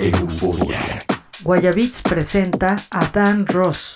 Euforia. Guayabits presenta a Dan Ross.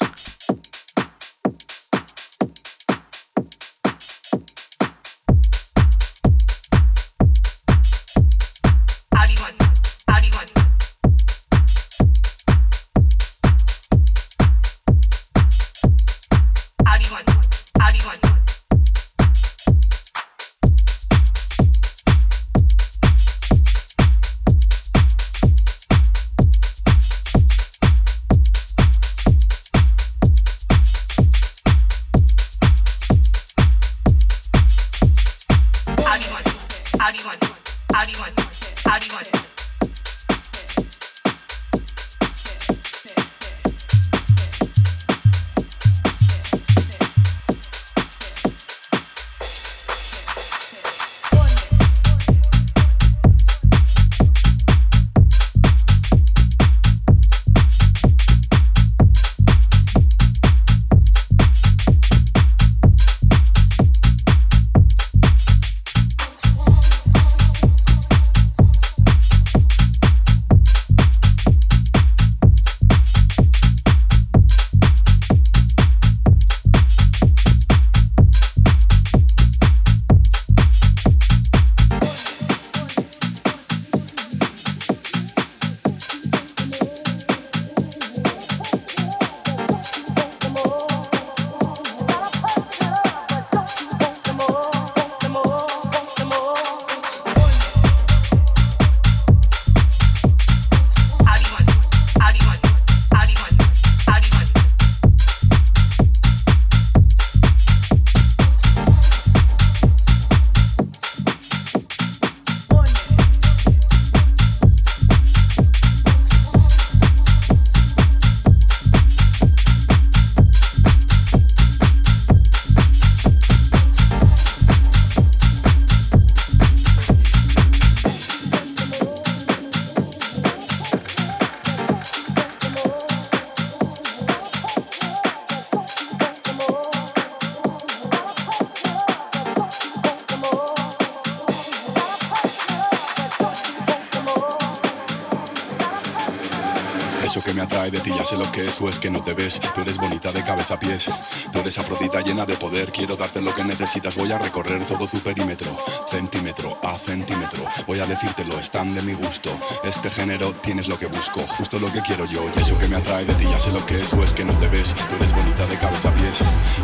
Que no te ves. Tú eres bonita de cabeza a pies. Tú eres afrodita llena de poder. Quiero darte lo que necesitas. Voy a recorrer todo tu perímetro, centímetro a centímetro. Voy a decírtelo, están de mi gusto. Este género tienes lo que busco, justo lo que quiero yo. Y eso que me atrae de ti ya sé lo que es o es que no te ves. Tú eres bonita de cabeza a pies.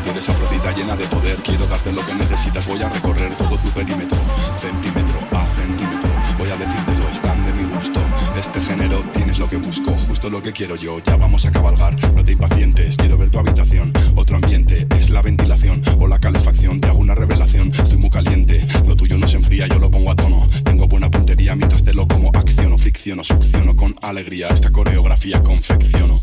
Tú eres afrodita llena de poder. Quiero darte lo que necesitas. Voy a recorrer todo tu perímetro, centímetro a centímetro. Voy a decírtelo, están de mi gusto. Este género tienes lo que busco, justo lo que quiero yo. Ya vamos a cabalgar, no te impacientes. Quiero ver tu habitación. Otro ambiente es la ventilación o la calefacción. Te hago una revelación, estoy muy caliente. Lo tuyo no se enfría, yo lo pongo a tono. Tengo buena puntería mientras te lo como acciono, fricciono, succiono con alegría. Esta coreografía confecciono.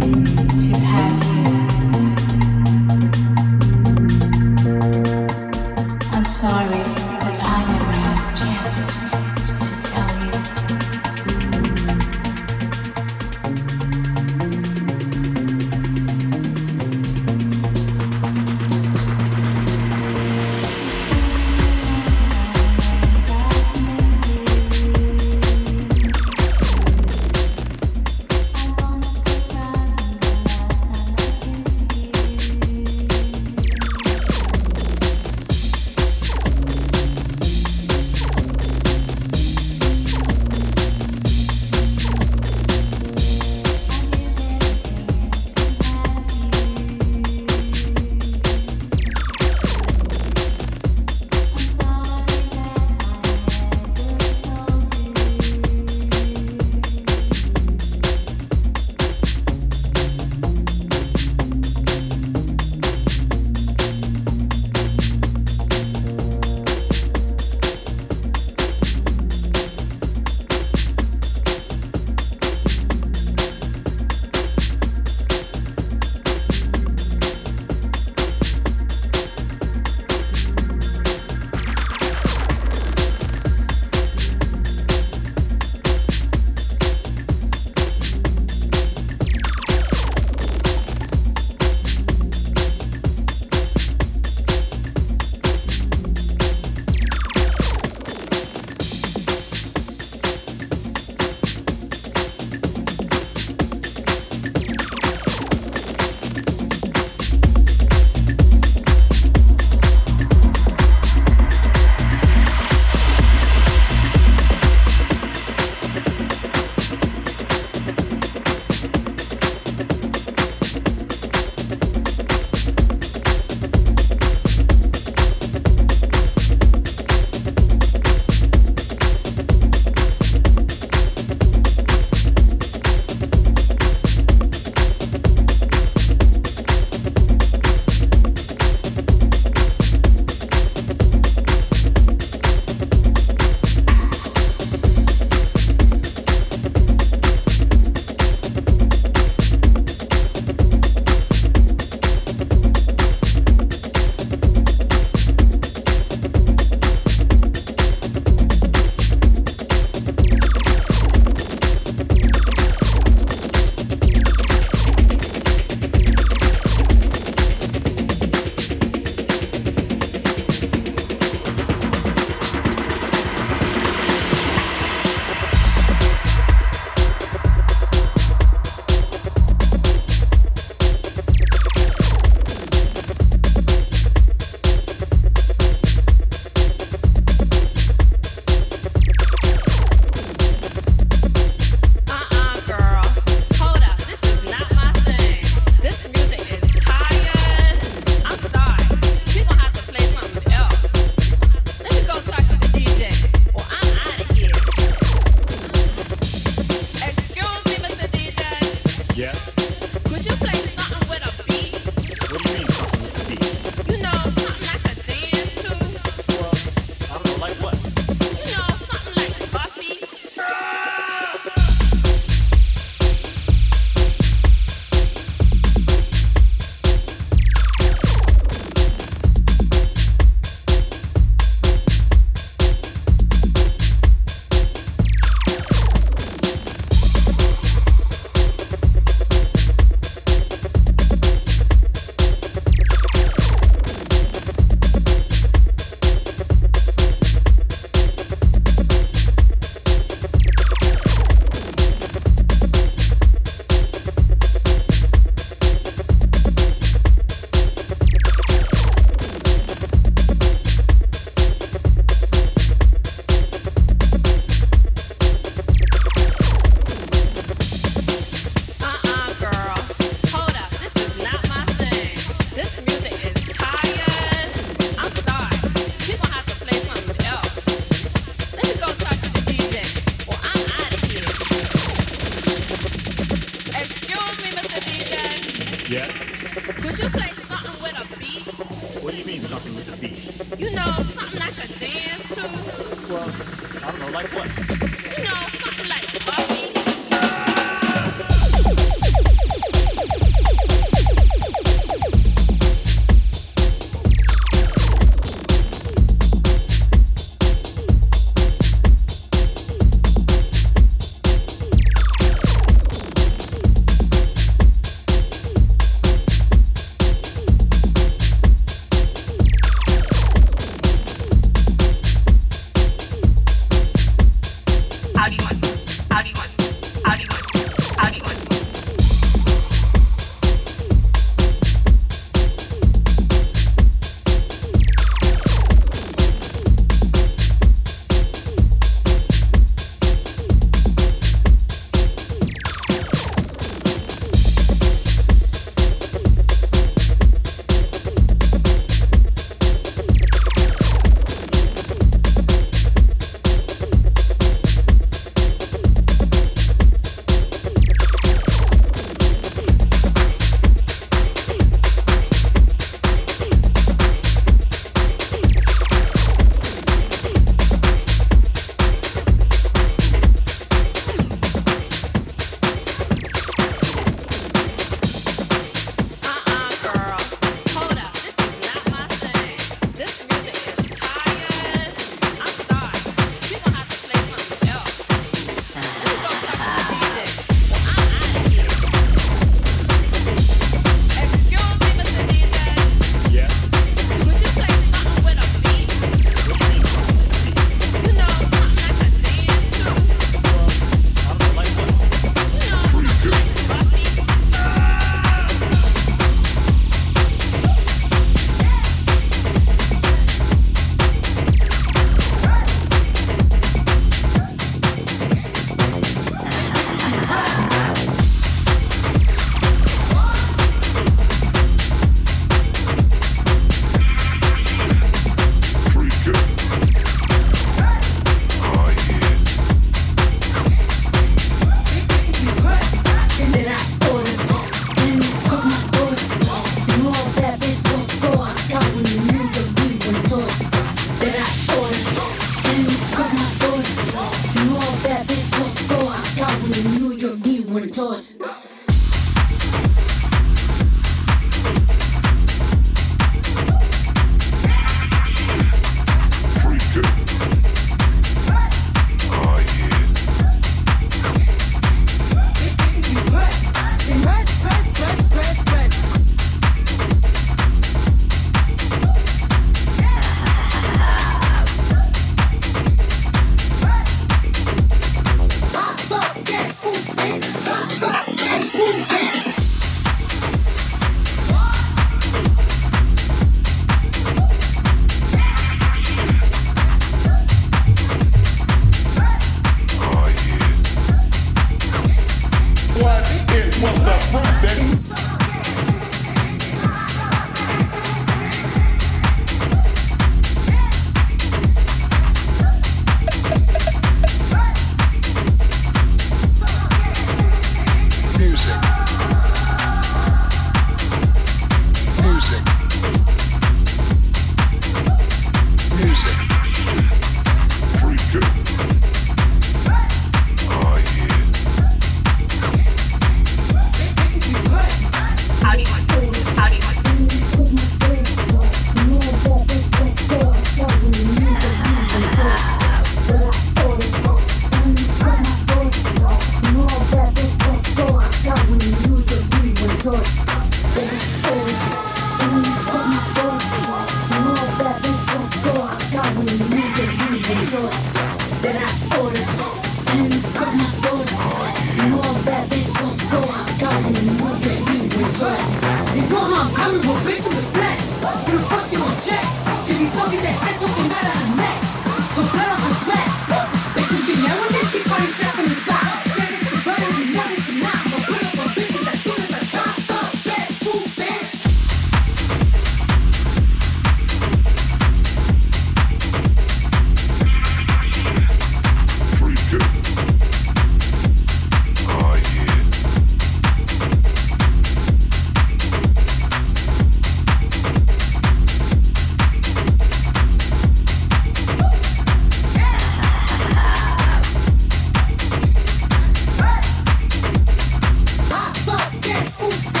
Ooh.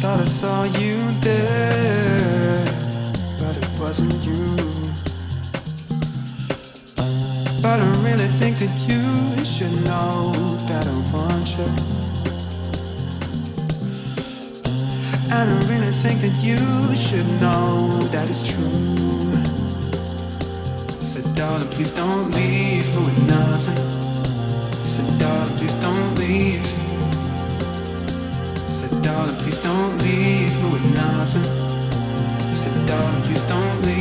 Thought I saw you there, but it wasn't you. But I really think that you should know that I want you. And I really think that you should know that it's true. Said darling, please don't leave with nothing. Said darling, please don't leave darling, please don't leave me with nothing. I said, darling, please don't leave.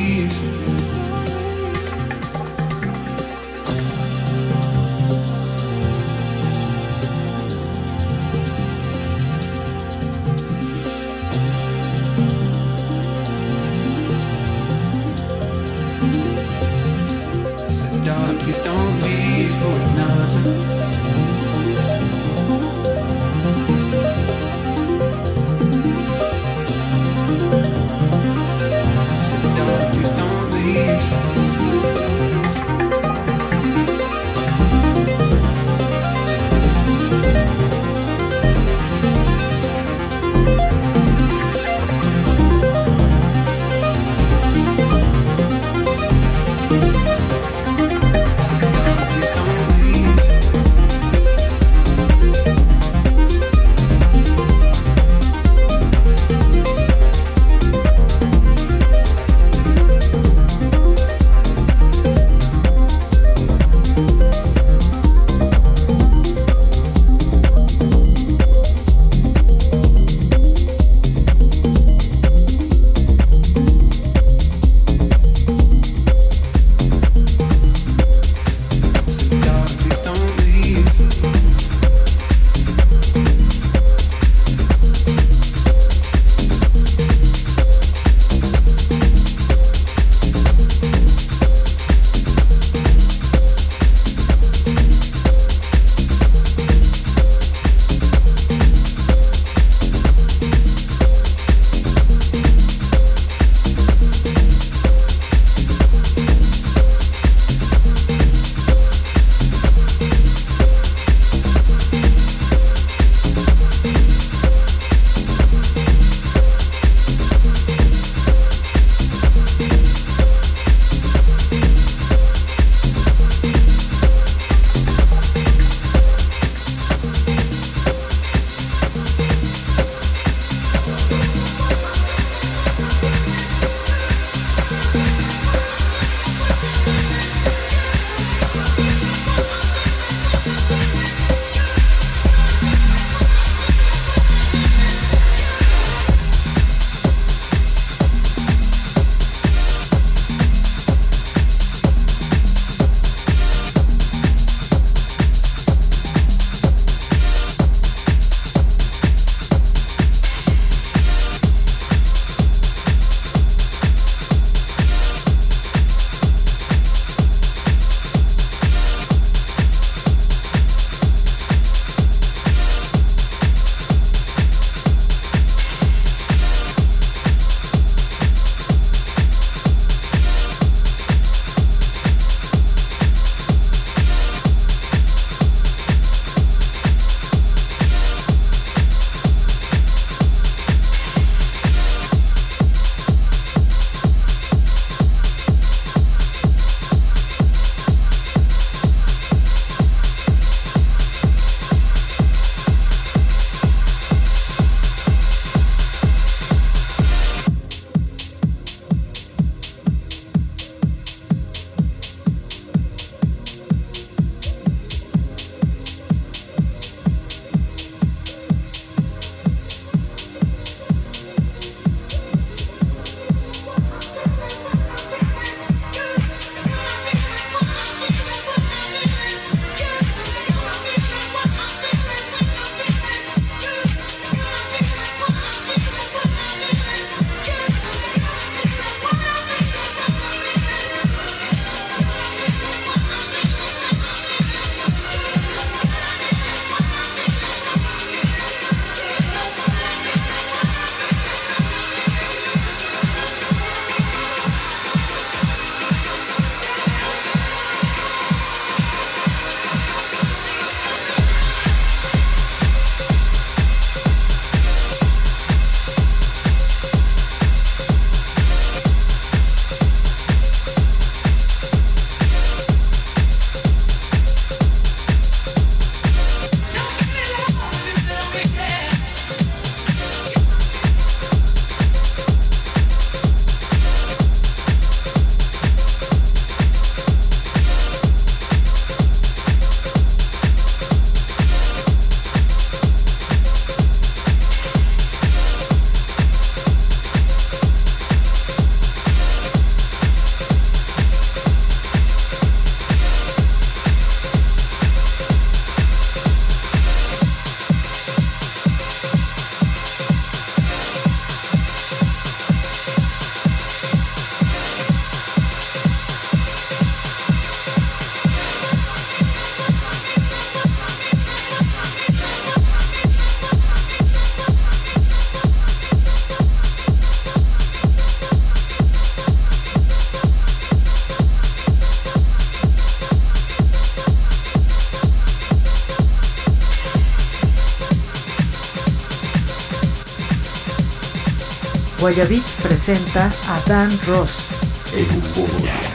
Guayabits presenta a Dan Ross.